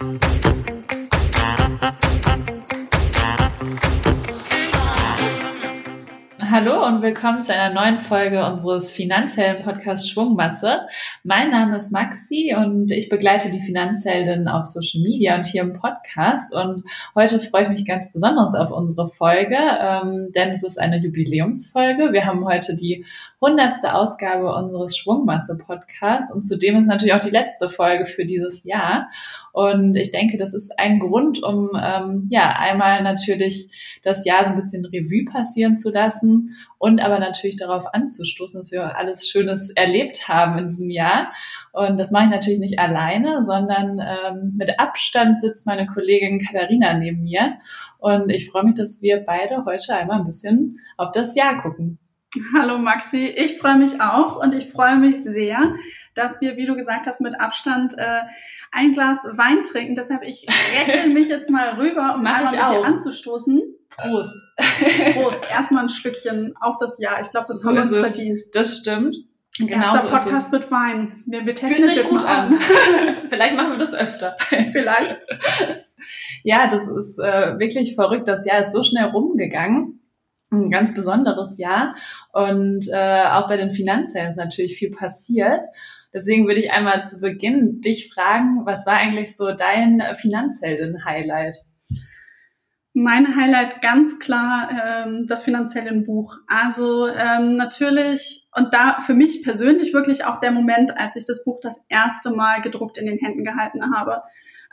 Hallo und willkommen zu einer neuen Folge unseres finanziellen Podcasts Schwungmasse. Mein Name ist Maxi und ich begleite die Finanzheldin auf Social Media und hier im Podcast. Und heute freue ich mich ganz besonders auf unsere Folge, ähm, denn es ist eine Jubiläumsfolge. Wir haben heute die hundertste Ausgabe unseres Schwungmasse-Podcasts und zudem ist natürlich auch die letzte Folge für dieses Jahr. Und ich denke, das ist ein Grund, um ähm, ja einmal natürlich das Jahr so ein bisschen Revue passieren zu lassen und aber natürlich darauf anzustoßen, dass wir alles Schönes erlebt haben in diesem Jahr. Und das mache ich natürlich nicht alleine, sondern ähm, mit Abstand sitzt meine Kollegin Katharina neben mir. Und ich freue mich, dass wir beide heute einmal ein bisschen auf das Jahr gucken. Hallo Maxi, ich freue mich auch und ich freue mich sehr, dass wir, wie du gesagt hast, mit Abstand äh, ein Glas Wein trinken. Deshalb ich recke mich jetzt mal rüber, um einmal mit dir anzustoßen. Prost. Prost. Erstmal ein Stückchen auf das Jahr. Ich glaube, das so haben wir uns verdient. Das stimmt. Genau Erster so Podcast mit Wein. Wir, wir testen es jetzt gut an. an. Vielleicht machen wir das öfter. Vielleicht. Ja, das ist äh, wirklich verrückt. Das Jahr ist so schnell rumgegangen ein ganz besonderes Jahr. Und äh, auch bei den Finanzhellen ist natürlich viel passiert. Deswegen würde ich einmal zu Beginn dich fragen, was war eigentlich so dein Finanzhelden-Highlight? Mein Highlight ganz klar ähm, das finanzielle Buch. Also ähm, natürlich und da für mich persönlich wirklich auch der Moment, als ich das Buch das erste Mal gedruckt in den Händen gehalten habe.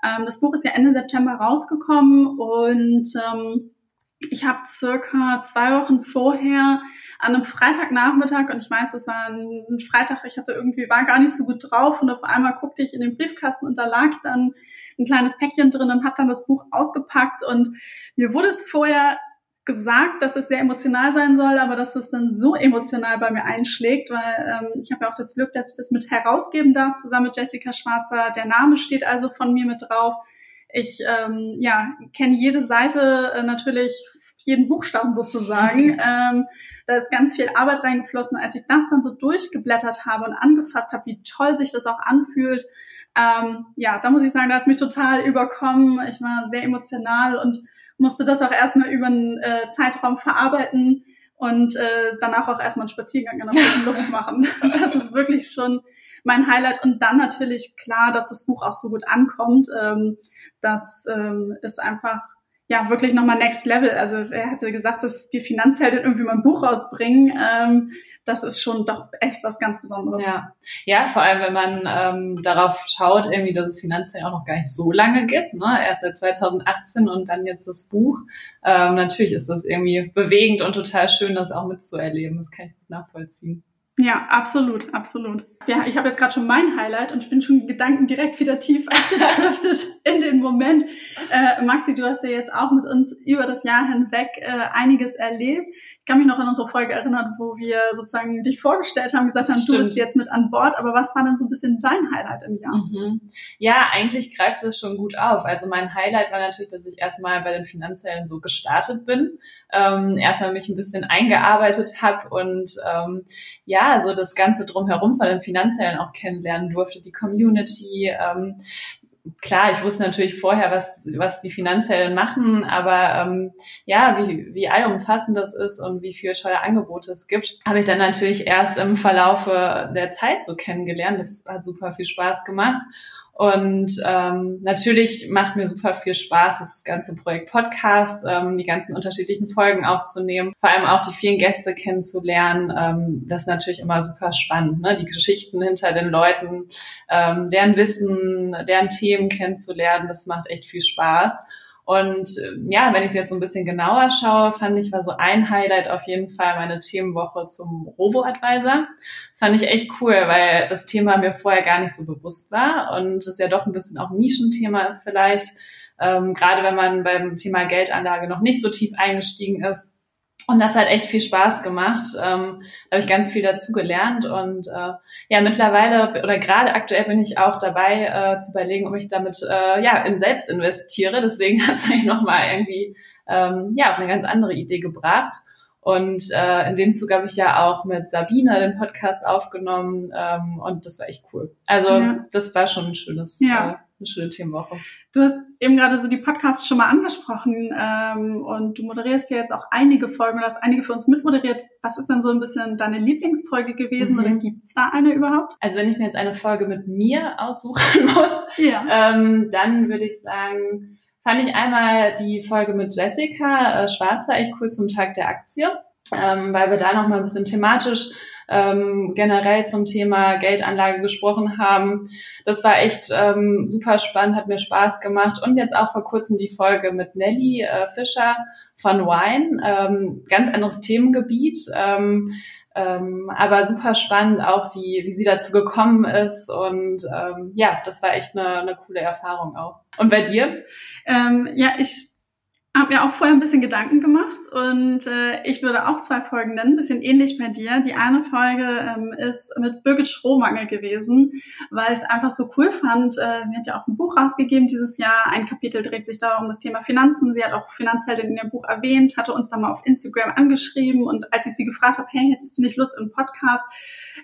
Ähm, das Buch ist ja Ende September rausgekommen und ähm, ich habe circa zwei Wochen vorher an einem Freitagnachmittag und ich weiß, es war ein Freitag, ich hatte irgendwie, war gar nicht so gut drauf und auf einmal guckte ich in den Briefkasten und da lag dann ein kleines Päckchen drin und habe dann das Buch ausgepackt und mir wurde es vorher gesagt, dass es sehr emotional sein soll, aber dass es dann so emotional bei mir einschlägt, weil ähm, ich habe ja auch das Glück, dass ich das mit herausgeben darf, zusammen mit Jessica Schwarzer. Der Name steht also von mir mit drauf. Ich ähm, ja, kenne jede Seite äh, natürlich, jeden Buchstaben sozusagen. ähm, da ist ganz viel Arbeit reingeflossen. Als ich das dann so durchgeblättert habe und angefasst habe, wie toll sich das auch anfühlt, ähm, ja, da muss ich sagen, da hat es mich total überkommen. Ich war sehr emotional und musste das auch erstmal über einen äh, Zeitraum verarbeiten und äh, danach auch erstmal einen Spaziergang in der frischen Luft machen. Das ist wirklich schon mein Highlight. Und dann natürlich klar, dass das Buch auch so gut ankommt. Ähm, das ähm, ist einfach ja wirklich nochmal Next Level. Also er hatte gesagt, dass wir Finanzhelden irgendwie mal ein Buch rausbringen. Ähm, das ist schon doch echt was ganz Besonderes. Ja, ja vor allem, wenn man ähm, darauf schaut, irgendwie, dass es Finanzhelden auch noch gar nicht so lange gibt. Ne? Erst seit 2018 und dann jetzt das Buch. Ähm, natürlich ist das irgendwie bewegend und total schön, das auch mitzuerleben. Das kann ich nachvollziehen. Ja, absolut, absolut. Ja, ich habe jetzt gerade schon mein Highlight und ich bin schon Gedanken direkt wieder tief abgedriftet in den Moment. Äh, Maxi, du hast ja jetzt auch mit uns über das Jahr hinweg äh, einiges erlebt kann mich noch an unsere Folge erinnern, wo wir sozusagen dich vorgestellt haben, gesagt haben, du bist jetzt mit an Bord, aber was war denn so ein bisschen dein Highlight im Jahr? Mhm. Ja, eigentlich greifst du es schon gut auf. Also mein Highlight war natürlich, dass ich erstmal bei den Finanzellen so gestartet bin, ähm, erstmal mich ein bisschen eingearbeitet habe und ähm, ja, so das Ganze drumherum von den Finanzellen auch kennenlernen durfte, die Community, ähm, klar, ich wusste natürlich vorher, was, was die Finanzhelden machen, aber ähm, ja, wie, wie allumfassend das ist und wie viel tolle Angebote es gibt, habe ich dann natürlich erst im Verlaufe der Zeit so kennengelernt. Das hat super viel Spaß gemacht. Und ähm, natürlich macht mir super viel Spaß, das ganze Projekt Podcast, ähm, die ganzen unterschiedlichen Folgen aufzunehmen, vor allem auch die vielen Gäste kennenzulernen. Ähm, das ist natürlich immer super spannend, ne? die Geschichten hinter den Leuten, ähm, deren Wissen, deren Themen kennenzulernen. Das macht echt viel Spaß. Und äh, ja, wenn ich es jetzt so ein bisschen genauer schaue, fand ich, war so ein Highlight auf jeden Fall meine Themenwoche zum Robo-Advisor. Das fand ich echt cool, weil das Thema mir vorher gar nicht so bewusst war und es ja doch ein bisschen auch Nischenthema ist vielleicht. Ähm, gerade wenn man beim Thema Geldanlage noch nicht so tief eingestiegen ist, und das hat echt viel Spaß gemacht. Ähm, habe ich ganz viel dazu gelernt. Und äh, ja, mittlerweile oder gerade aktuell bin ich auch dabei äh, zu überlegen, ob ich damit äh, ja in selbst investiere. Deswegen hat es mich nochmal irgendwie ähm, ja auf eine ganz andere Idee gebracht. Und äh, in dem Zug habe ich ja auch mit Sabine den Podcast aufgenommen ähm, und das war echt cool. Also ja. das war schon ein schönes, ja. äh, eine schöne Themenwoche. Du hast eben gerade so die Podcasts schon mal angesprochen ähm, und du moderierst ja jetzt auch einige Folgen oder hast einige für uns mitmoderiert. Was ist denn so ein bisschen deine Lieblingsfolge gewesen mhm. oder gibt's da eine überhaupt? Also wenn ich mir jetzt eine Folge mit mir aussuchen muss, ja. ähm, dann würde ich sagen, fand ich einmal die Folge mit Jessica äh, Schwarzer echt cool zum Tag der Aktie, ähm, weil wir da noch mal ein bisschen thematisch ähm, generell zum Thema Geldanlage gesprochen haben. Das war echt ähm, super spannend, hat mir Spaß gemacht. Und jetzt auch vor kurzem die Folge mit Nelly äh, Fischer von Wine, ähm, ganz anderes Themengebiet. Ähm, ähm, aber super spannend auch, wie, wie sie dazu gekommen ist. Und ähm, ja, das war echt eine, eine coole Erfahrung auch. Und bei dir? Ähm, ja, ich habe mir auch vorher ein bisschen Gedanken gemacht und äh, ich würde auch zwei Folgen nennen, ein bisschen ähnlich bei dir. Die eine Folge ähm, ist mit Birgit Strohmangel gewesen, weil ich es einfach so cool fand. Äh, sie hat ja auch ein Buch rausgegeben dieses Jahr. Ein Kapitel dreht sich da um das Thema Finanzen. Sie hat auch Finanzheldin in ihrem Buch erwähnt, hatte uns dann mal auf Instagram angeschrieben und als ich sie gefragt habe, hey, hättest du nicht Lust im Podcast,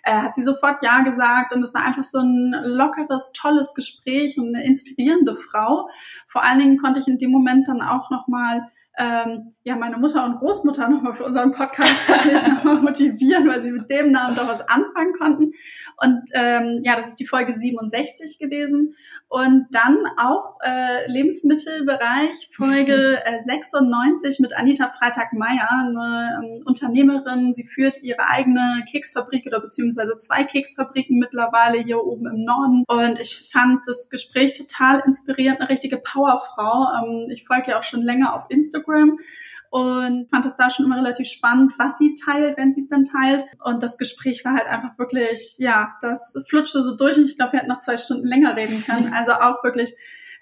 äh, hat sie sofort Ja gesagt und es war einfach so ein lockeres, tolles Gespräch und eine inspirierende Frau. Vor allen Dingen konnte ich in dem Moment dann auch nochmal ähm, ja, meine Mutter und Großmutter nochmal für unseren Podcast wirklich nochmal motivieren, weil sie mit dem Namen doch was anfangen konnten. Und ähm, ja, das ist die Folge 67 gewesen. Und dann auch äh, Lebensmittelbereich, Folge äh, 96 mit Anita Freitag-Meyer, eine ähm, Unternehmerin. Sie führt ihre eigene Keksfabrik oder beziehungsweise zwei Keksfabriken mittlerweile hier oben im Norden. Und ich fand das Gespräch total inspirierend, eine richtige Powerfrau. Ähm, ich folge ja auch schon länger auf Instagram und fand es da schon immer relativ spannend, was sie teilt, wenn sie es dann teilt. Und das Gespräch war halt einfach wirklich, ja, das flutschte so durch und ich glaube, wir hätten noch zwei Stunden länger reden können. Also auch wirklich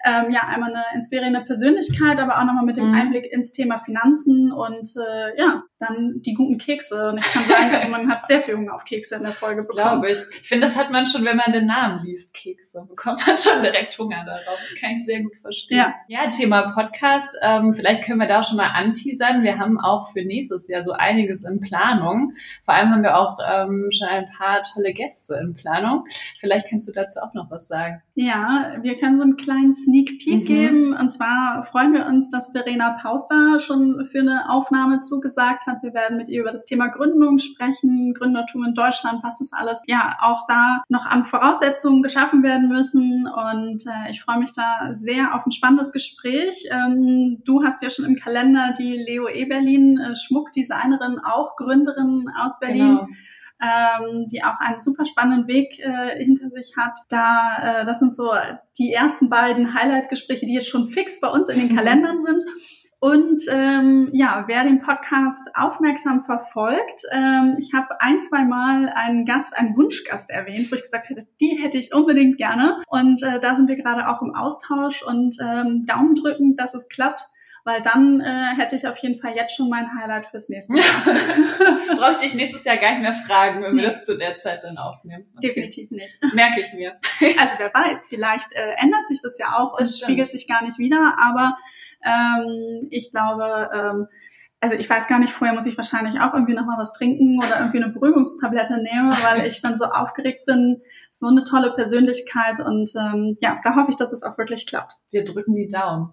ähm, ja einmal eine inspirierende Persönlichkeit, aber auch nochmal mit dem mhm. Einblick ins Thema Finanzen und äh, ja, dann die guten Kekse. Und ich kann sagen, also man hat sehr viel Hunger auf Kekse in der Folge bekommen. Glaube ich. Ich finde, das hat man schon, wenn man den Namen liest, Kekse, bekommt man schon direkt Hunger darauf. Das kann ich sehr gut verstehen. Ja, ja Thema Podcast. Ähm, vielleicht können wir da schon mal anteasern. Wir haben auch für nächstes Jahr so einiges in Planung. Vor allem haben wir auch ähm, schon ein paar tolle Gäste in Planung. Vielleicht kannst du dazu auch noch was sagen. Ja, wir können so einen kleinen Sneak Peek mhm. geben. Und zwar freuen wir uns, dass Verena Pauster schon für eine Aufnahme zugesagt hat. Wir werden mit ihr über das Thema Gründung sprechen, Gründertum in Deutschland, was ist alles, ja, auch da noch an Voraussetzungen geschaffen werden müssen. Und äh, ich freue mich da sehr auf ein spannendes Gespräch. Ähm, du hast ja schon im Kalender die Leo Eberlin, äh, Schmuckdesignerin, auch Gründerin aus Berlin. Genau ähm, die auch einen super spannenden Weg äh, hinter sich hat. Da, äh, das sind so die ersten beiden Highlight-Gespräche, die jetzt schon fix bei uns in den Kalendern sind. Und ähm, ja, wer den Podcast aufmerksam verfolgt, ähm, ich habe ein, zwei Mal einen Gast, einen Wunschgast erwähnt, wo ich gesagt hätte, die hätte ich unbedingt gerne. Und äh, da sind wir gerade auch im Austausch und ähm, Daumen drücken, dass es klappt weil dann äh, hätte ich auf jeden Fall jetzt schon mein Highlight fürs nächste Jahr. Brauche ich dich nächstes Jahr gar nicht mehr fragen, wenn wir das zu der Zeit dann aufnehmen. Okay. Definitiv nicht. Merke ich mir. also wer weiß, vielleicht äh, ändert sich das ja auch und spiegelt sich gar nicht wieder, aber ähm, ich glaube, ähm, also ich weiß gar nicht, vorher muss ich wahrscheinlich auch irgendwie nochmal was trinken oder irgendwie eine Beruhigungstablette nehmen, weil ich dann so aufgeregt bin. So eine tolle Persönlichkeit und ähm, ja, da hoffe ich, dass es auch wirklich klappt. Wir drücken die Daumen.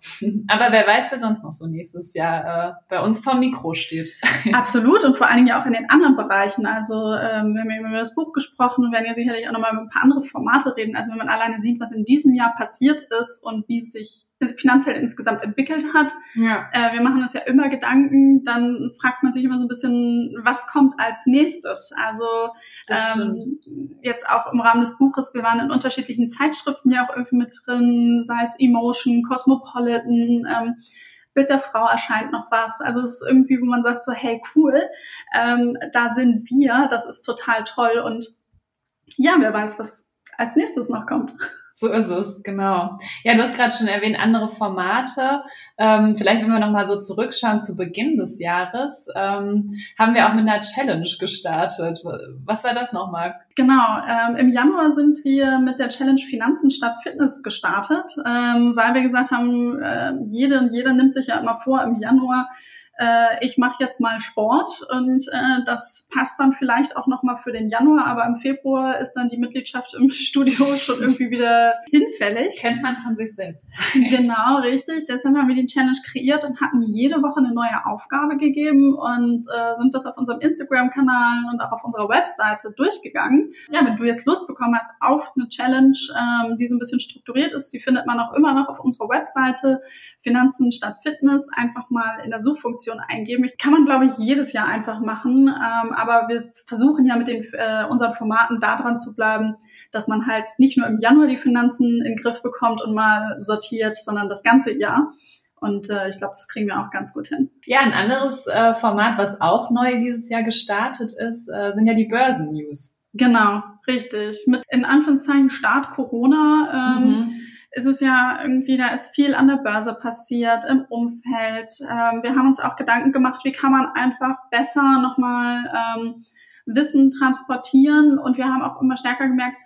Aber wer weiß, wer sonst noch so nächstes Jahr äh, bei uns vor Mikro steht. Absolut und vor allen Dingen ja auch in den anderen Bereichen. Also ähm, wir haben ja über das Buch gesprochen und werden ja sicherlich auch nochmal über ein paar andere Formate reden. Also wenn man alleine sieht, was in diesem Jahr passiert ist und wie sich finanziell insgesamt entwickelt hat. Ja. Äh, wir machen uns ja immer Gedanken, dann fragt man sich immer so ein bisschen, was kommt als nächstes? Also ähm, jetzt auch im Rahmen des Buches, wir waren in unterschiedlichen Zeitschriften ja auch irgendwie mit drin, sei es Emotion, Cosmopolitan, ähm, Bild der Frau erscheint noch was. Also es ist irgendwie, wo man sagt so, hey cool, ähm, da sind wir, das ist total toll und ja, wer weiß, was als nächstes noch kommt. So ist es, genau. Ja, du hast gerade schon erwähnt, andere Formate. Ähm, vielleicht, wenn wir nochmal so zurückschauen zu Beginn des Jahres, ähm, haben wir auch mit einer Challenge gestartet. Was war das nochmal? Genau, ähm, im Januar sind wir mit der Challenge Finanzen statt Fitness gestartet, ähm, weil wir gesagt haben, äh, jede und jeder nimmt sich ja immer vor, im Januar äh, ich mache jetzt mal Sport und äh, das passt dann vielleicht auch nochmal für den Januar, aber im Februar ist dann die Mitgliedschaft im Studio schon irgendwie wieder hinfällig. Das kennt man von sich selbst. genau, richtig. Deshalb haben wir die Challenge kreiert und hatten jede Woche eine neue Aufgabe gegeben und äh, sind das auf unserem Instagram-Kanal und auch auf unserer Webseite durchgegangen. Ja, wenn du jetzt Lust bekommen hast auf eine Challenge, ähm, die so ein bisschen strukturiert ist, die findet man auch immer noch auf unserer Webseite Finanzen statt Fitness. Einfach mal in der Suchfunktion eingeben. Ich kann man, glaube ich, jedes Jahr einfach machen. Ähm, aber wir versuchen ja mit den äh, unseren Formaten da dran zu bleiben, dass man halt nicht nur im Januar die Finanzen in den Griff bekommt und mal sortiert, sondern das ganze Jahr. Und äh, ich glaube, das kriegen wir auch ganz gut hin. Ja, ein anderes äh, Format, was auch neu dieses Jahr gestartet ist, äh, sind ja die Börsen-News. Genau, richtig. Mit in Anführungszeichen Start Corona ähm, mhm. Ist es ja irgendwie, da ist viel an der Börse passiert, im Umfeld. Ähm, wir haben uns auch Gedanken gemacht, wie kann man einfach besser nochmal ähm, Wissen transportieren. Und wir haben auch immer stärker gemerkt,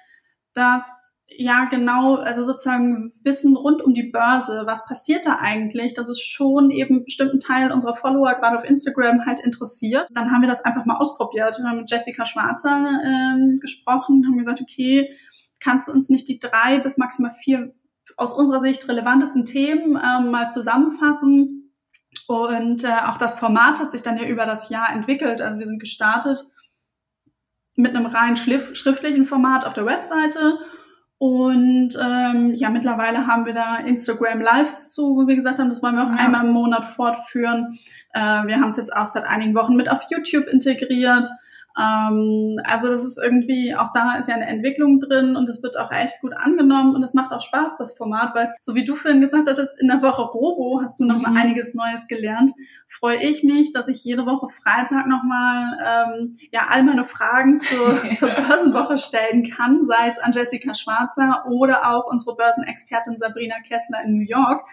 dass ja genau, also sozusagen Wissen rund um die Börse, was passiert da eigentlich, dass es schon eben einen bestimmten Teil unserer Follower gerade auf Instagram halt interessiert. Dann haben wir das einfach mal ausprobiert. Wir haben mit Jessica Schwarzer ähm, gesprochen, haben gesagt, okay, kannst du uns nicht die drei bis maximal vier aus unserer Sicht relevantesten Themen ähm, mal zusammenfassen? Und äh, auch das Format hat sich dann ja über das Jahr entwickelt. Also wir sind gestartet mit einem rein schriftlichen Format auf der Webseite und ähm, ja, mittlerweile haben wir da Instagram Lives zu, wo wir gesagt haben, das wollen wir auch ja. einmal im Monat fortführen. Äh, wir haben es jetzt auch seit einigen Wochen mit auf YouTube integriert. Ähm, also das ist irgendwie, auch da ist ja eine Entwicklung drin und es wird auch echt gut angenommen und es macht auch Spaß, das Format, weil so wie du vorhin gesagt hattest, in der Woche Robo hast du noch mhm. mal einiges Neues gelernt. Freue ich mich, dass ich jede Woche Freitag noch mal ähm, ja all meine Fragen zur, zur Börsenwoche stellen kann, sei es an Jessica Schwarzer oder auch unsere Börsenexpertin Sabrina Kessler in New York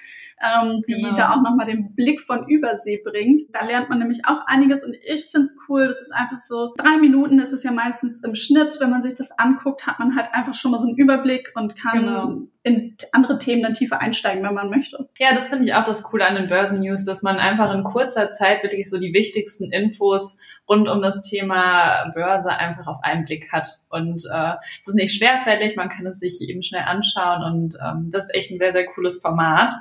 ähm, die genau. da auch nochmal den Blick von Übersee bringt. Da lernt man nämlich auch einiges und ich finde es cool, das ist einfach so, drei Minuten ist es ja meistens im Schnitt, wenn man sich das anguckt, hat man halt einfach schon mal so einen Überblick und kann genau. In andere Themen dann tiefer einsteigen, wenn man möchte. Ja, das finde ich auch das Coole an den Börsennews, dass man einfach in kurzer Zeit wirklich so die wichtigsten Infos rund um das Thema Börse einfach auf einen Blick hat. Und äh, es ist nicht schwerfällig, man kann es sich eben schnell anschauen und ähm, das ist echt ein sehr, sehr cooles Format.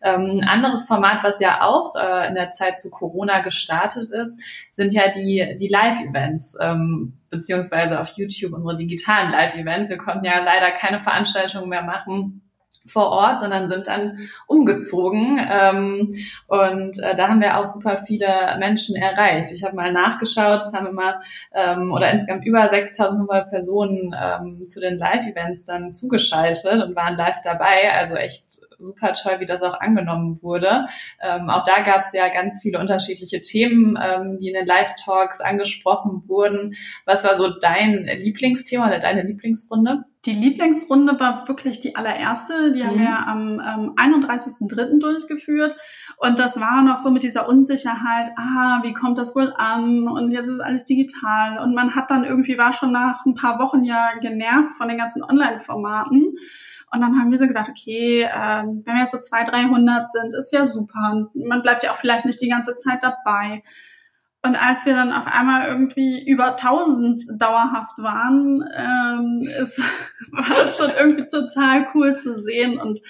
Ähm, anderes Format, was ja auch äh, in der Zeit zu Corona gestartet ist, sind ja die, die Live-Events, ähm, beziehungsweise auf YouTube unsere digitalen Live-Events. Wir konnten ja leider keine Veranstaltungen mehr machen vor Ort, sondern sind dann umgezogen. Ähm, und äh, da haben wir auch super viele Menschen erreicht. Ich habe mal nachgeschaut, es haben immer ähm, oder insgesamt über 6.500 Personen ähm, zu den Live-Events dann zugeschaltet und waren live dabei. Also echt super toll, wie das auch angenommen wurde. Ähm, auch da gab es ja ganz viele unterschiedliche Themen, ähm, die in den Live-Talks angesprochen wurden. Was war so dein Lieblingsthema oder deine Lieblingsrunde? Die Lieblingsrunde war wirklich die allererste. Die mhm. haben wir am ähm, 31.03. durchgeführt. Und das war noch so mit dieser Unsicherheit, ah, wie kommt das wohl an? Und jetzt ist alles digital. Und man hat dann irgendwie, war schon nach ein paar Wochen ja genervt von den ganzen Online-Formaten. Und dann haben wir so gedacht, okay, ähm, wenn wir jetzt so 200, 300 sind, ist ja super. Man bleibt ja auch vielleicht nicht die ganze Zeit dabei. Und als wir dann auf einmal irgendwie über 1000 dauerhaft waren, ähm, ist, war das schon irgendwie total cool zu sehen. Und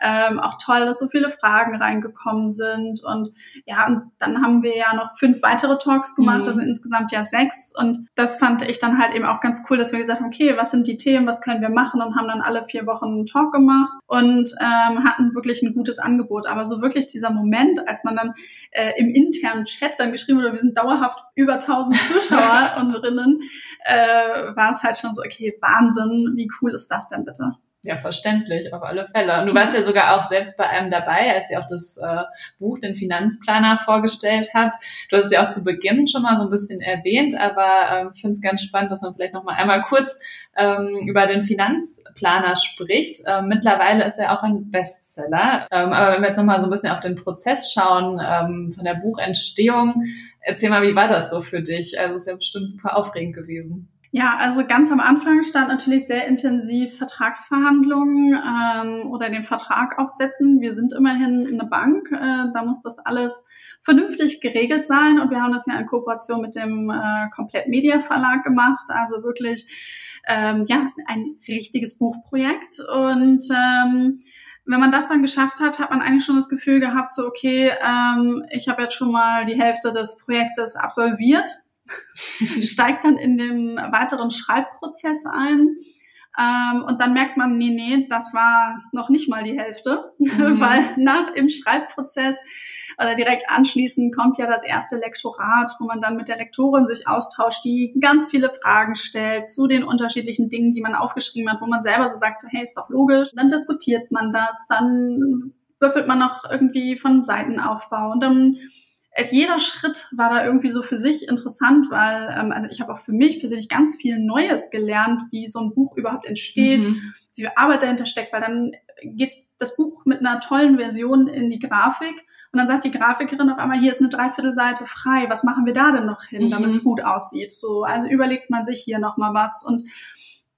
ähm, auch toll, dass so viele Fragen reingekommen sind. Und ja, und dann haben wir ja noch fünf weitere Talks gemacht, mhm. also insgesamt ja sechs. Und das fand ich dann halt eben auch ganz cool, dass wir gesagt haben, okay, was sind die Themen, was können wir machen und haben dann alle vier Wochen einen Talk gemacht und ähm, hatten wirklich ein gutes Angebot. Aber so wirklich dieser Moment, als man dann äh, im internen Chat dann geschrieben wurde, wir sind dauerhaft über 1000 Zuschauer und drinnen, äh, war es halt schon so, okay, Wahnsinn, wie cool ist das denn bitte? Ja, verständlich, auf alle Fälle. Und du warst ja sogar auch selbst bei einem dabei, als ihr auch das äh, Buch, den Finanzplaner, vorgestellt habt. Du hast es ja auch zu Beginn schon mal so ein bisschen erwähnt, aber ähm, ich finde es ganz spannend, dass man vielleicht noch mal einmal kurz ähm, über den Finanzplaner spricht. Ähm, mittlerweile ist er auch ein Bestseller. Ähm, aber wenn wir jetzt noch mal so ein bisschen auf den Prozess schauen ähm, von der Buchentstehung, erzähl mal, wie war das so für dich? Also ist ja bestimmt super aufregend gewesen. Ja, also ganz am Anfang stand natürlich sehr intensiv Vertragsverhandlungen ähm, oder den Vertrag aufsetzen. Wir sind immerhin eine Bank, äh, da muss das alles vernünftig geregelt sein. Und wir haben das ja in Kooperation mit dem äh, Komplett Media Verlag gemacht, also wirklich ähm, ja ein richtiges Buchprojekt. Und ähm, wenn man das dann geschafft hat, hat man eigentlich schon das Gefühl gehabt, so okay, ähm, ich habe jetzt schon mal die Hälfte des Projektes absolviert, steigt dann in den weiteren Schreibprozess ein. Ähm, und dann merkt man, nee, nee, das war noch nicht mal die Hälfte, mhm. weil nach im Schreibprozess oder direkt anschließend kommt ja das erste Lektorat, wo man dann mit der Lektorin sich austauscht, die ganz viele Fragen stellt zu den unterschiedlichen Dingen, die man aufgeschrieben hat, wo man selber so sagt, so, hey, ist doch logisch. Dann diskutiert man das, dann würfelt man noch irgendwie von Seitenaufbau und dann jeder Schritt war da irgendwie so für sich interessant, weil ähm, also ich habe auch für mich persönlich ganz viel Neues gelernt, wie so ein Buch überhaupt entsteht, mhm. wie viel Arbeit dahinter steckt, weil dann geht das Buch mit einer tollen Version in die Grafik und dann sagt die Grafikerin auf einmal, hier ist eine Dreiviertelseite frei. Was machen wir da denn noch hin, mhm. damit es gut aussieht? So, also überlegt man sich hier noch mal was. Und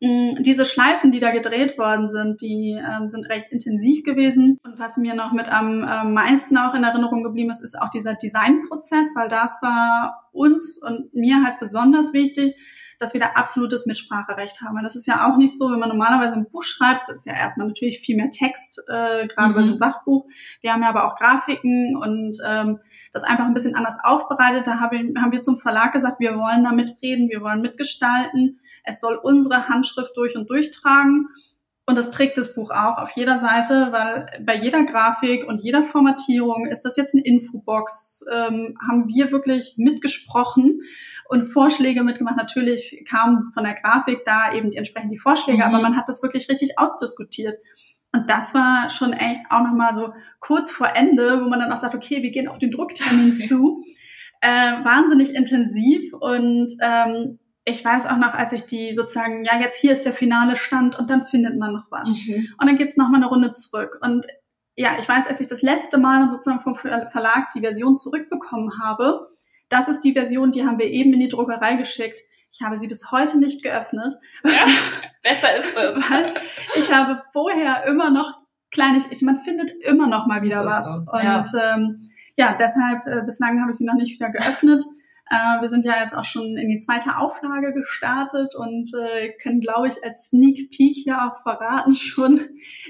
diese Schleifen, die da gedreht worden sind, die ähm, sind recht intensiv gewesen. Und was mir noch mit am äh, meisten auch in Erinnerung geblieben ist, ist auch dieser Designprozess, weil das war uns und mir halt besonders wichtig, dass wir da absolutes Mitspracherecht haben. das ist ja auch nicht so, wenn man normalerweise ein Buch schreibt, das ist ja erstmal natürlich viel mehr Text, äh, gerade mhm. bei so einem Sachbuch. Wir haben ja aber auch Grafiken und ähm, das einfach ein bisschen anders aufbereitet. Da haben wir, haben wir zum Verlag gesagt, wir wollen da mitreden, wir wollen mitgestalten. Es soll unsere Handschrift durch und durch tragen. Und das trägt das Buch auch auf jeder Seite, weil bei jeder Grafik und jeder Formatierung ist das jetzt eine Infobox, ähm, haben wir wirklich mitgesprochen und Vorschläge mitgemacht. Natürlich kamen von der Grafik da eben die entsprechend die Vorschläge, mhm. aber man hat das wirklich richtig ausdiskutiert. Und das war schon echt auch nochmal so kurz vor Ende, wo man dann auch sagt, okay, wir gehen auf den Drucktermin zu. Äh, wahnsinnig intensiv und ähm, ich weiß auch noch, als ich die sozusagen, ja, jetzt hier ist der finale Stand und dann findet man noch was. Mhm. Und dann geht's noch mal eine Runde zurück. Und ja, ich weiß, als ich das letzte Mal sozusagen vom Verlag die Version zurückbekommen habe, das ist die Version, die haben wir eben in die Druckerei geschickt. Ich habe sie bis heute nicht geöffnet. Ja, besser ist es. Weil ich habe vorher immer noch kleinig, ich, man findet immer noch mal wieder was. So. Und ja, ähm, ja deshalb, äh, bislang habe ich sie noch nicht wieder geöffnet. Äh, wir sind ja jetzt auch schon in die zweite Auflage gestartet und äh, können, glaube ich, als Sneak Peek ja auch verraten, schon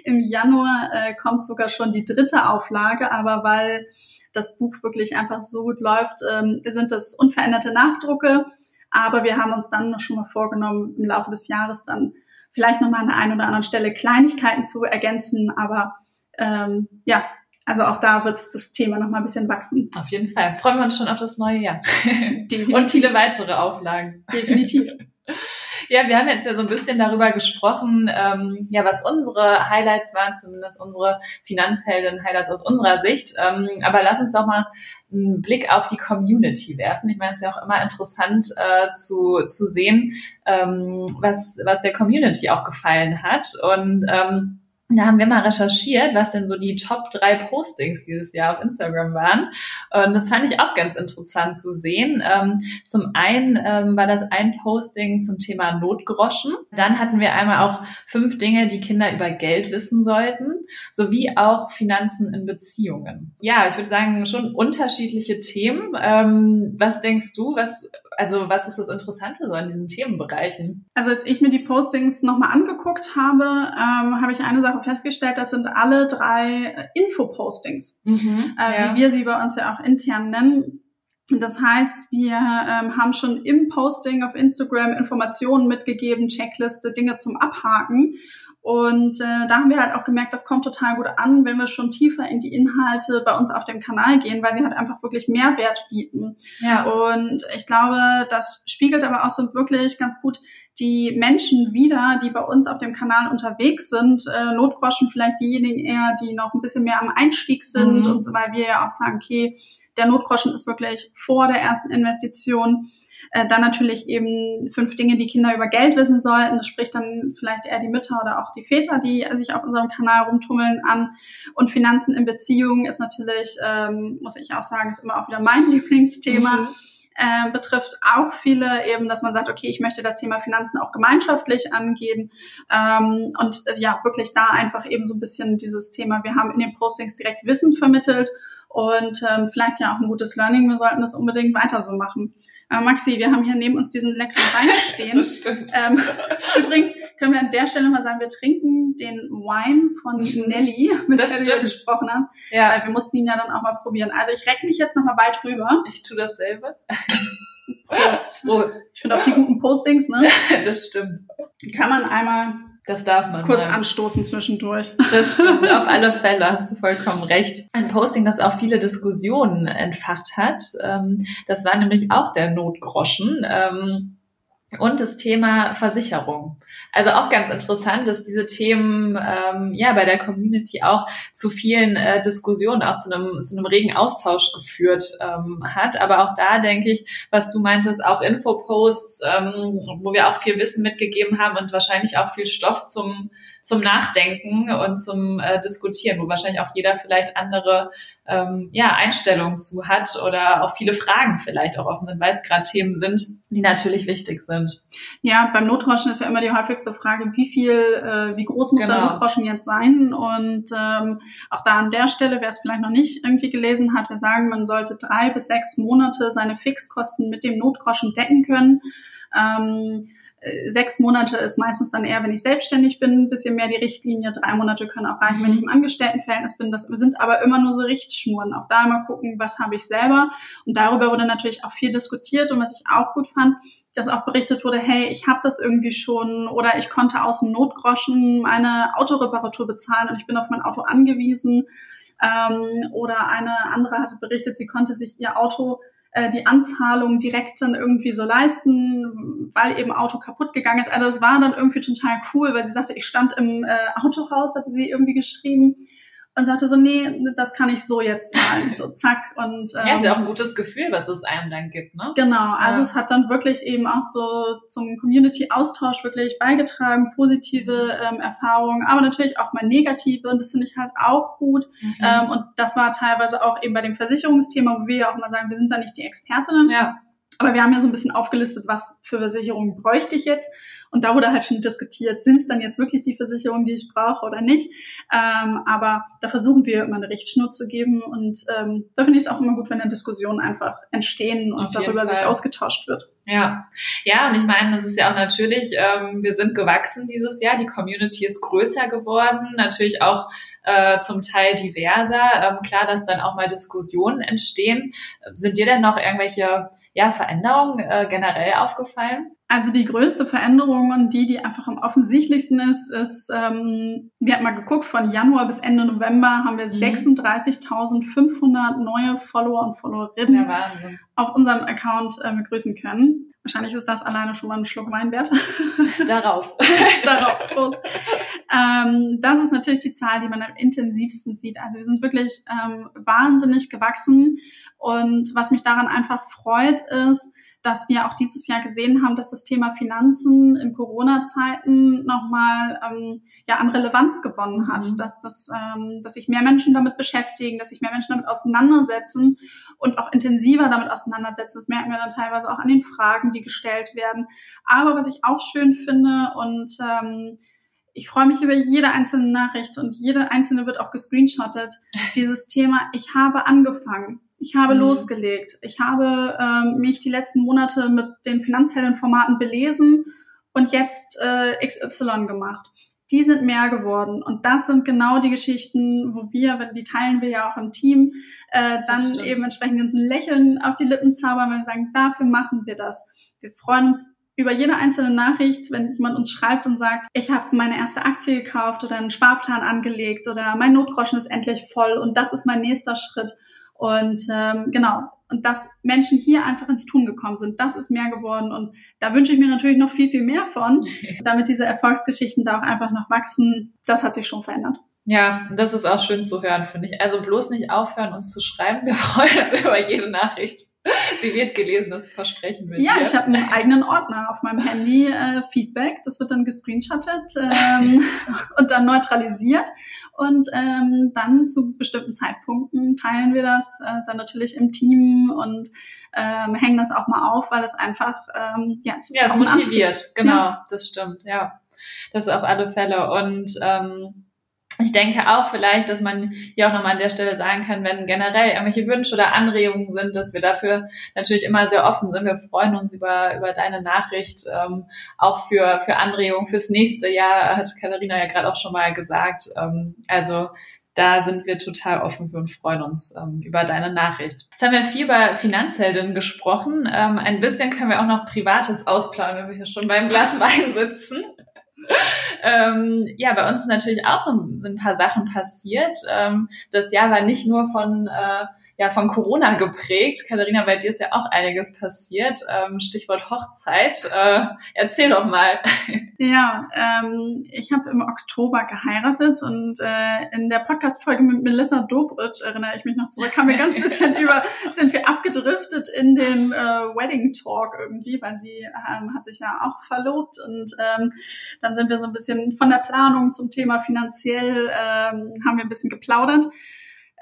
im Januar äh, kommt sogar schon die dritte Auflage, aber weil das Buch wirklich einfach so gut läuft, ähm, sind das unveränderte Nachdrucke. Aber wir haben uns dann schon mal vorgenommen, im Laufe des Jahres dann vielleicht nochmal an der einen oder anderen Stelle Kleinigkeiten zu ergänzen. Aber ähm, ja, also auch da wird das Thema noch mal ein bisschen wachsen. Auf jeden Fall. Freuen wir uns schon auf das neue Jahr. Und viele weitere Auflagen. Definitiv. Ja, wir haben jetzt ja so ein bisschen darüber gesprochen, ähm, ja, was unsere Highlights waren, zumindest unsere Finanzhelden-Highlights aus unserer Sicht. Ähm, aber lass uns doch mal einen Blick auf die Community werfen. Ich meine, es ist ja auch immer interessant äh, zu, zu sehen, ähm, was, was der Community auch gefallen hat. Und ähm, da haben wir mal recherchiert, was denn so die Top drei Postings dieses Jahr auf Instagram waren. Und das fand ich auch ganz interessant zu sehen. Ähm, zum einen ähm, war das ein Posting zum Thema Notgroschen. Dann hatten wir einmal auch fünf Dinge, die Kinder über Geld wissen sollten, sowie auch Finanzen in Beziehungen. Ja, ich würde sagen, schon unterschiedliche Themen. Ähm, was denkst du, was also was ist das Interessante so an diesen Themenbereichen? Also als ich mir die Postings nochmal angeguckt habe, ähm, habe ich eine Sache festgestellt, das sind alle drei Info-Postings, mhm, äh, ja. wie wir sie bei uns ja auch intern nennen. Das heißt, wir ähm, haben schon im Posting auf Instagram Informationen mitgegeben, Checkliste, Dinge zum Abhaken. Und äh, da haben wir halt auch gemerkt, das kommt total gut an, wenn wir schon tiefer in die Inhalte bei uns auf dem Kanal gehen, weil sie halt einfach wirklich Mehrwert bieten. Ja. Und ich glaube, das spiegelt aber auch so wirklich ganz gut die Menschen wieder, die bei uns auf dem Kanal unterwegs sind. Äh, Notgroschen vielleicht diejenigen eher, die noch ein bisschen mehr am Einstieg sind mhm. und so, weil wir ja auch sagen, okay, der Notgroschen ist wirklich vor der ersten Investition. Äh, dann natürlich eben fünf Dinge, die Kinder über Geld wissen sollten. Das spricht dann vielleicht eher die Mütter oder auch die Väter, die sich auf unserem Kanal rumtummeln an. Und Finanzen in Beziehungen ist natürlich, ähm, muss ich auch sagen, ist immer auch wieder mein Lieblingsthema. Mhm. äh, betrifft auch viele eben, dass man sagt, okay, ich möchte das Thema Finanzen auch gemeinschaftlich angehen ähm, und äh, ja, wirklich da einfach eben so ein bisschen dieses Thema, wir haben in den Postings direkt Wissen vermittelt und ähm, vielleicht ja auch ein gutes Learning, wir sollten das unbedingt weiter so machen. Äh, Maxi, wir haben hier neben uns diesen leckeren Wein stehen. das stimmt. Ähm, übrigens können wir an der Stelle mal sagen, wir trinken den Wine von mhm. Nelly, mit das der stimmt. du gesprochen hast. Ja. Weil wir mussten ihn ja dann auch mal probieren. Also ich reck mich jetzt noch mal weit rüber. Ich tue dasselbe. Prost. Prost. Ich finde auch die guten Postings, ne? das stimmt. Kann man einmal das darf man. Kurz mal. anstoßen zwischendurch. Das stimmt, auf alle Fälle, hast du vollkommen recht. Ein Posting, das auch viele Diskussionen entfacht hat, ähm, das war nämlich auch der Notgroschen. Und das Thema Versicherung. Also auch ganz interessant, dass diese Themen ähm, ja bei der Community auch zu vielen äh, Diskussionen, auch zu einem, zu einem regen Austausch geführt ähm, hat. Aber auch da denke ich, was du meintest, auch Infoposts, ähm, wo wir auch viel Wissen mitgegeben haben und wahrscheinlich auch viel Stoff zum zum Nachdenken und zum äh, Diskutieren, wo wahrscheinlich auch jeder vielleicht andere ähm, ja, Einstellungen zu hat oder auch viele Fragen vielleicht auch offen sind, weil es gerade Themen sind, die natürlich wichtig sind. Ja, beim Notroschen ist ja immer die häufigste Frage, wie viel, äh, wie groß muss genau. der Notroschen jetzt sein? Und ähm, auch da an der Stelle, wer es vielleicht noch nicht irgendwie gelesen hat, wir sagen, man sollte drei bis sechs Monate seine Fixkosten mit dem Notgroschen decken können. Ähm, sechs Monate ist meistens dann eher, wenn ich selbstständig bin, ein bisschen mehr die Richtlinie. Drei Monate können auch reichen, wenn ich im Angestelltenverhältnis bin. Das sind aber immer nur so Richtschnuren. Auch da mal gucken, was habe ich selber. Und darüber wurde natürlich auch viel diskutiert. Und was ich auch gut fand, dass auch berichtet wurde, hey, ich habe das irgendwie schon oder ich konnte aus dem Notgroschen meine Autoreparatur bezahlen und ich bin auf mein Auto angewiesen. Ähm, oder eine andere hatte berichtet, sie konnte sich ihr Auto äh, die Anzahlung direkt dann irgendwie so leisten, weil eben Auto kaputt gegangen ist. Also das war dann irgendwie total cool, weil sie sagte, ich stand im äh, Autohaus, hatte sie irgendwie geschrieben und sagte so, nee, das kann ich so jetzt zahlen, so zack und ähm, ja, ist ja auch ein gutes Gefühl, was es einem dann gibt, ne? Genau, also ja. es hat dann wirklich eben auch so zum Community-Austausch wirklich beigetragen, positive ähm, Erfahrungen, aber natürlich auch mal negative und das finde ich halt auch gut mhm. ähm, und das war teilweise auch eben bei dem Versicherungsthema, wo wir ja auch mal sagen, wir sind da nicht die Expertinnen, ja. aber wir haben ja so ein bisschen aufgelistet, was für Versicherungen bräuchte ich jetzt und da wurde halt schon diskutiert, sind es dann jetzt wirklich die Versicherungen, die ich brauche oder nicht. Ähm, aber da versuchen wir immer eine Richtschnur zu geben. Und ähm, da finde ich es auch immer gut, wenn dann Diskussionen einfach entstehen und darüber Fall. sich ausgetauscht wird. Ja, ja, und ich meine, das ist ja auch natürlich, ähm, wir sind gewachsen dieses Jahr, die Community ist größer geworden, natürlich auch äh, zum Teil diverser. Ähm, klar, dass dann auch mal Diskussionen entstehen. Sind dir denn noch irgendwelche ja, Veränderungen äh, generell aufgefallen? Also die größte Veränderung und die, die einfach am offensichtlichsten ist, ist, ähm, wir haben mal geguckt, von Januar bis Ende November haben wir mhm. 36.500 neue Follower und Followerinnen auf unserem Account äh, begrüßen können. Wahrscheinlich ist das alleine schon mal ein Schluck Wein wert. Darauf. Darauf, Prost. Ähm, das ist natürlich die Zahl, die man am intensivsten sieht. Also wir sind wirklich ähm, wahnsinnig gewachsen. Und was mich daran einfach freut, ist, dass wir auch dieses Jahr gesehen haben, dass das Thema Finanzen in Corona-Zeiten nochmal ähm, ja, an Relevanz gewonnen hat, mhm. dass, dass, ähm, dass sich mehr Menschen damit beschäftigen, dass sich mehr Menschen damit auseinandersetzen und auch intensiver damit auseinandersetzen. Das merken wir dann teilweise auch an den Fragen, die gestellt werden. Aber was ich auch schön finde und ähm, ich freue mich über jede einzelne Nachricht und jede einzelne wird auch gescreenshottet. Dieses Thema, ich habe angefangen. Ich habe mhm. losgelegt. Ich habe ähm, mich die letzten Monate mit den finanziellen Formaten belesen und jetzt äh, XY gemacht. Die sind mehr geworden. Und das sind genau die Geschichten, wo wir, die teilen wir ja auch im Team, äh, dann eben entsprechend uns ein Lächeln auf die Lippen zaubern, wenn wir sagen, dafür machen wir das. Wir freuen uns über jede einzelne Nachricht, wenn jemand uns schreibt und sagt, ich habe meine erste Aktie gekauft oder einen Sparplan angelegt oder mein Notgroschen ist endlich voll und das ist mein nächster Schritt. Und ähm, genau, und dass Menschen hier einfach ins Tun gekommen sind, das ist mehr geworden. Und da wünsche ich mir natürlich noch viel, viel mehr von, damit diese Erfolgsgeschichten da auch einfach noch wachsen. Das hat sich schon verändert. Ja, das ist auch schön zu hören, finde ich. Also bloß nicht aufhören, uns zu schreiben. Wir freuen uns über jede Nachricht. Sie wird gelesen, das versprechen wir. Ja, dir. ich habe einen eigenen Ordner auf meinem Handy, äh, Feedback. Das wird dann gescreenshottet ähm, und dann neutralisiert. Und ähm, dann zu bestimmten Zeitpunkten teilen wir das äh, dann natürlich im Team und ähm, hängen das auch mal auf, weil es einfach, ähm, ja, es ist ja, es motiviert. Genau, ja. das stimmt, ja. Das auf alle Fälle. Und ähm, ich denke auch vielleicht, dass man hier auch nochmal an der Stelle sagen kann, wenn generell irgendwelche Wünsche oder Anregungen sind, dass wir dafür natürlich immer sehr offen sind. Wir freuen uns über, über deine Nachricht, ähm, auch für, für Anregungen fürs nächste Jahr, hat Katharina ja gerade auch schon mal gesagt. Ähm, also da sind wir total offen für und freuen uns ähm, über deine Nachricht. Jetzt haben wir viel über Finanzheldinnen gesprochen. Ähm, ein bisschen können wir auch noch Privates ausplanen, wenn wir hier schon beim Glas Wein sitzen ähm, ja, bei uns ist natürlich auch so, so ein paar Sachen passiert. Ähm, das Jahr war nicht nur von äh, ja von Corona geprägt. Katharina, bei dir ist ja auch einiges passiert. Ähm, Stichwort Hochzeit. Äh, erzähl doch mal. Ja, ähm, ich habe im Oktober geheiratet und äh, in der Podcast-Folge mit Melissa Dobritsch erinnere ich mich noch zurück, haben wir ganz bisschen über, sind wir abgedriftet in den äh, Wedding Talk irgendwie, weil sie ähm, hat sich ja auch verlobt und ähm, dann sind wir so ein bisschen von der Planung zum Thema finanziell ähm, haben wir ein bisschen geplaudert.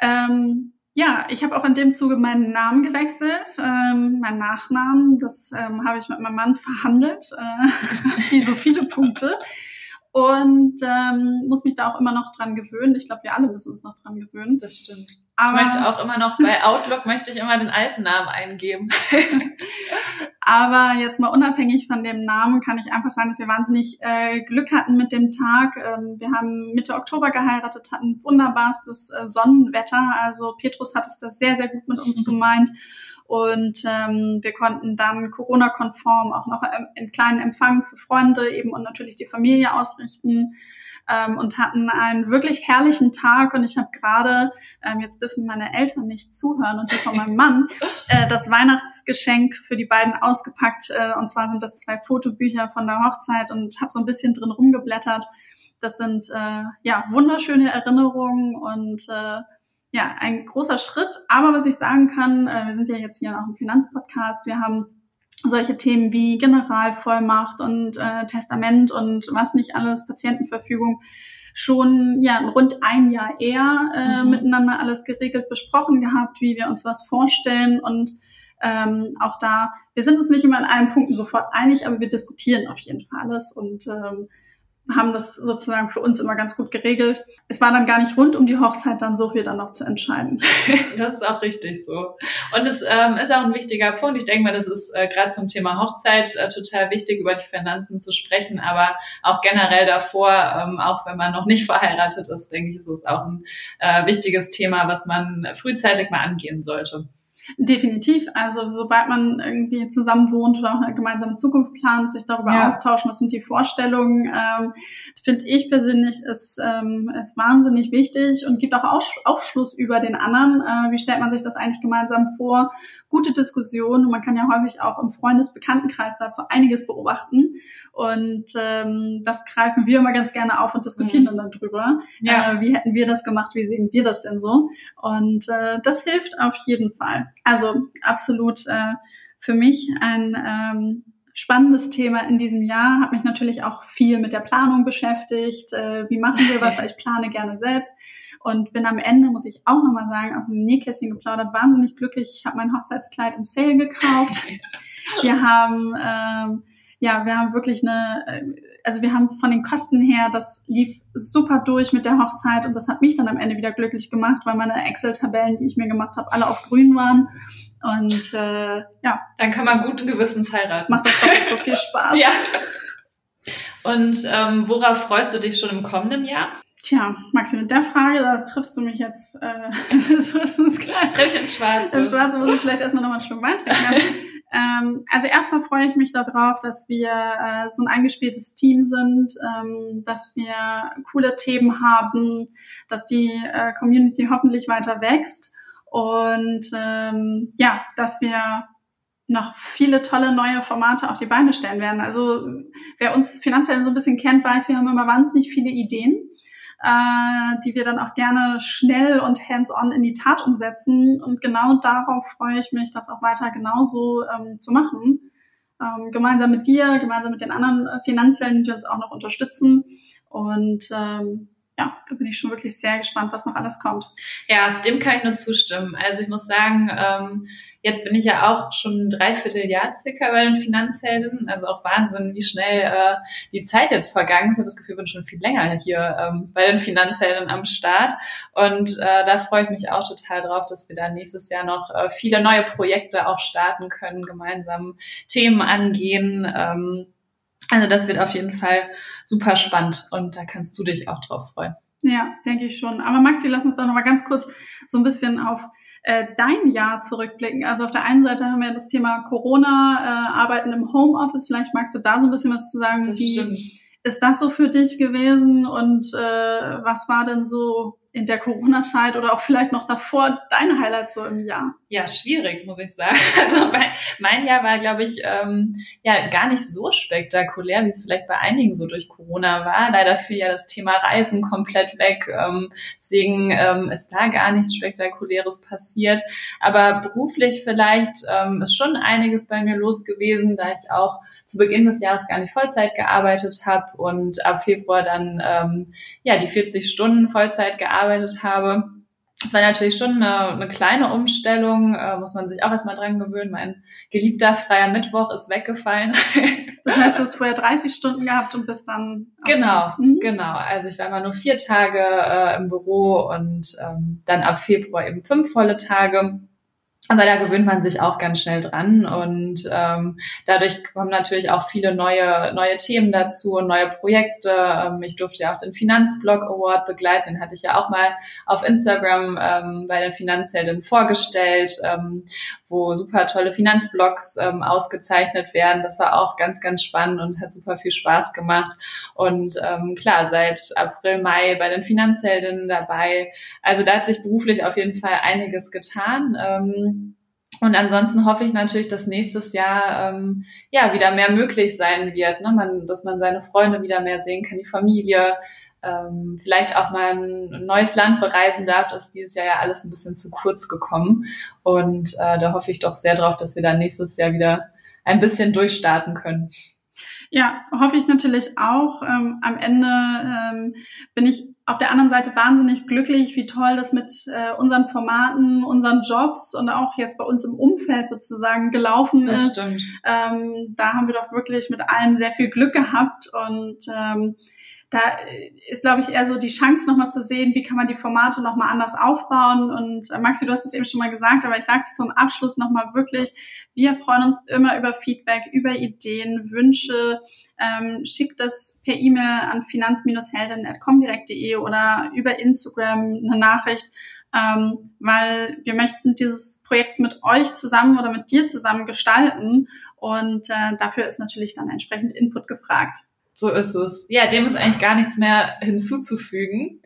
Ähm, ja, ich habe auch in dem Zuge meinen Namen gewechselt, ähm, meinen Nachnamen. Das ähm, habe ich mit meinem Mann verhandelt, äh, wie so viele Punkte und ähm, muss mich da auch immer noch dran gewöhnen. Ich glaube, wir alle müssen uns noch dran gewöhnen. Das stimmt. Aber ich möchte auch immer noch bei Outlook möchte ich immer den alten Namen eingeben. Aber jetzt mal unabhängig von dem Namen kann ich einfach sagen, dass wir wahnsinnig äh, Glück hatten mit dem Tag. Ähm, wir haben Mitte Oktober geheiratet, hatten wunderbarstes äh, Sonnenwetter. Also Petrus hat es da sehr, sehr gut mit uns gemeint. Und ähm, wir konnten dann Corona-konform auch noch einen kleinen Empfang für Freunde eben und natürlich die Familie ausrichten ähm, und hatten einen wirklich herrlichen Tag. Und ich habe gerade, ähm, jetzt dürfen meine Eltern nicht zuhören und die von meinem Mann, äh, das Weihnachtsgeschenk für die beiden ausgepackt. Äh, und zwar sind das zwei Fotobücher von der Hochzeit und habe so ein bisschen drin rumgeblättert. Das sind äh, ja wunderschöne Erinnerungen und äh, ja, ein großer Schritt. Aber was ich sagen kann, äh, wir sind ja jetzt hier auch im Finanzpodcast, wir haben solche Themen wie Generalvollmacht und äh, Testament und was nicht alles, Patientenverfügung, schon ja rund ein Jahr eher äh, mhm. miteinander alles geregelt besprochen gehabt, wie wir uns was vorstellen und ähm, auch da, wir sind uns nicht immer in allen Punkten sofort einig, aber wir diskutieren auf jeden Fall alles und ähm, haben das sozusagen für uns immer ganz gut geregelt. Es war dann gar nicht rund um die Hochzeit dann so viel dann noch zu entscheiden. Das ist auch richtig so. Und es ähm, ist auch ein wichtiger Punkt. Ich denke mal, das ist äh, gerade zum Thema Hochzeit äh, total wichtig, über die Finanzen zu sprechen, aber auch generell davor, ähm, auch wenn man noch nicht verheiratet ist, denke ich, ist es auch ein äh, wichtiges Thema, was man frühzeitig mal angehen sollte. Definitiv. Also sobald man irgendwie zusammen wohnt oder auch eine gemeinsame Zukunft plant, sich darüber ja. austauschen, was sind die Vorstellungen, ähm, finde ich persönlich ist, ähm, ist wahnsinnig wichtig und gibt auch Aufschluss über den anderen. Äh, wie stellt man sich das eigentlich gemeinsam vor? Gute Diskussion. Man kann ja häufig auch im Freundesbekanntenkreis dazu einiges beobachten. Und ähm, das greifen wir immer ganz gerne auf und diskutieren mhm. dann darüber. Ja. Äh, wie hätten wir das gemacht? Wie sehen wir das denn so? Und äh, das hilft auf jeden Fall. Also absolut äh, für mich ein ähm, spannendes Thema in diesem Jahr. Habe mich natürlich auch viel mit der Planung beschäftigt. Äh, wie machen wir was? Weil ich plane gerne selbst. Und bin am Ende, muss ich auch nochmal sagen, aus dem Nähkästchen geplaudert, wahnsinnig glücklich. Ich habe mein Hochzeitskleid im Sale gekauft. Wir haben ähm, ja, wir haben wirklich eine, äh, also wir haben von den Kosten her, das lief super durch mit der Hochzeit und das hat mich dann am Ende wieder glücklich gemacht, weil meine Excel-Tabellen, die ich mir gemacht habe, alle auf grün waren. Und äh, ja. Dann kann man guten Gewissens heiraten. Macht das doppelt so viel Spaß. ja. Und ähm, worauf freust du dich schon im kommenden Jahr? Tja, Maxi, mit der Frage, da triffst du mich jetzt, äh, so ist es klar. Triff ins Schwarze. Ins Schwarze muss ich vielleicht erstmal nochmal einen Schluck Wein trinken. Ähm, also erstmal freue ich mich darauf, dass wir äh, so ein eingespieltes Team sind, ähm, dass wir coole Themen haben, dass die äh, Community hoffentlich weiter wächst und ähm, ja, dass wir noch viele tolle neue Formate auf die Beine stellen werden. Also wer uns finanziell so ein bisschen kennt, weiß, wir haben immer wahnsinnig viele Ideen äh, die wir dann auch gerne schnell und hands-on in die Tat umsetzen. Und genau darauf freue ich mich, das auch weiter genauso ähm, zu machen. Ähm, gemeinsam mit dir, gemeinsam mit den anderen äh, Finanziellen, die uns auch noch unterstützen. Und ähm, ja, da bin ich schon wirklich sehr gespannt, was noch alles kommt. Ja, dem kann ich nur zustimmen. Also ich muss sagen, ähm, jetzt bin ich ja auch schon ein Dreivierteljahr circa bei den Finanzhelden. Also auch Wahnsinn, wie schnell äh, die Zeit jetzt vergangen ist. Ich habe das Gefühl, ich bin schon viel länger hier ähm, bei den Finanzhelden am Start. Und äh, da freue ich mich auch total drauf, dass wir da nächstes Jahr noch äh, viele neue Projekte auch starten können, gemeinsam Themen angehen. Ähm, also das wird auf jeden Fall super spannend und da kannst du dich auch drauf freuen. Ja, denke ich schon. Aber Maxi, lass uns doch noch mal ganz kurz so ein bisschen auf äh, dein Jahr zurückblicken. Also auf der einen Seite haben wir das Thema Corona, äh, Arbeiten im Homeoffice. Vielleicht magst du da so ein bisschen was zu sagen. Das Wie stimmt. ist das so für dich gewesen und äh, was war denn so in der Corona-Zeit oder auch vielleicht noch davor deine Highlights so im Jahr? Ja, schwierig, muss ich sagen. Also mein, mein Jahr war, glaube ich, ähm, ja gar nicht so spektakulär, wie es vielleicht bei einigen so durch Corona war. Leider fiel ja das Thema Reisen komplett weg. Ähm, deswegen ähm, ist da gar nichts Spektakuläres passiert. Aber beruflich vielleicht ähm, ist schon einiges bei mir los gewesen, da ich auch zu Beginn des Jahres gar nicht Vollzeit gearbeitet habe und ab Februar dann ähm, ja die 40 Stunden Vollzeit gearbeitet habe. Es war natürlich schon eine, eine kleine Umstellung, äh, muss man sich auch erstmal dran gewöhnen. Mein geliebter freier Mittwoch ist weggefallen. Das heißt, du hast vorher 30 Stunden gehabt und bist dann. Genau, mhm. genau. Also ich war immer nur vier Tage äh, im Büro und ähm, dann ab Februar eben fünf volle Tage. Aber da gewöhnt man sich auch ganz schnell dran und ähm, dadurch kommen natürlich auch viele neue neue Themen dazu und neue Projekte. Ähm, ich durfte ja auch den Finanzblog Award begleiten, den hatte ich ja auch mal auf Instagram ähm, bei den Finanzhelden vorgestellt, ähm, wo super tolle Finanzblogs ähm, ausgezeichnet werden. Das war auch ganz ganz spannend und hat super viel Spaß gemacht. Und ähm, klar, seit April Mai bei den Finanzheldinnen dabei. Also da hat sich beruflich auf jeden Fall einiges getan. Ähm, und ansonsten hoffe ich natürlich, dass nächstes Jahr ähm, ja wieder mehr möglich sein wird, ne? man, dass man seine Freunde wieder mehr sehen kann, die Familie, ähm, vielleicht auch mal ein neues Land bereisen darf. Das ist dieses Jahr ja alles ein bisschen zu kurz gekommen. Und äh, da hoffe ich doch sehr drauf, dass wir dann nächstes Jahr wieder ein bisschen durchstarten können. Ja, hoffe ich natürlich auch. Ähm, am Ende ähm, bin ich auf der anderen Seite wahnsinnig glücklich, wie toll das mit äh, unseren Formaten, unseren Jobs und auch jetzt bei uns im Umfeld sozusagen gelaufen das ist. Stimmt. Ähm, da haben wir doch wirklich mit allem sehr viel Glück gehabt und ähm, da ist, glaube ich, eher so die Chance nochmal zu sehen, wie kann man die Formate nochmal anders aufbauen. Und äh, Maxi, du hast es eben schon mal gesagt, aber ich sage es zum Abschluss nochmal wirklich, wir freuen uns immer über Feedback, über Ideen, Wünsche. Ähm, schickt das per E-Mail an finanz-helden.comdirect.de oder über Instagram eine Nachricht, ähm, weil wir möchten dieses Projekt mit euch zusammen oder mit dir zusammen gestalten. Und äh, dafür ist natürlich dann entsprechend Input gefragt. So ist es. Ja, dem ist eigentlich gar nichts mehr hinzuzufügen.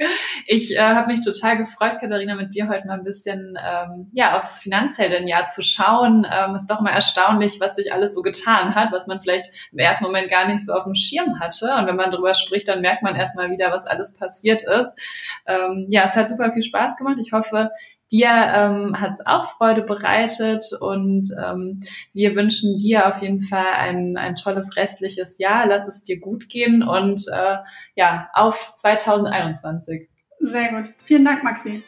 Ich äh, habe mich total gefreut, Katharina, mit dir heute mal ein bisschen ähm, ja aufs Finanzheldenjahr zu schauen. Ähm, ist doch mal erstaunlich, was sich alles so getan hat, was man vielleicht im ersten Moment gar nicht so auf dem Schirm hatte. Und wenn man drüber spricht, dann merkt man erstmal wieder, was alles passiert ist. Ähm, ja, es hat super viel Spaß gemacht. Ich hoffe, Dir ähm, hat es auch Freude bereitet und ähm, wir wünschen dir auf jeden Fall ein, ein tolles restliches Jahr. Lass es dir gut gehen und äh, ja, auf 2021. Sehr gut. Vielen Dank, Maxi.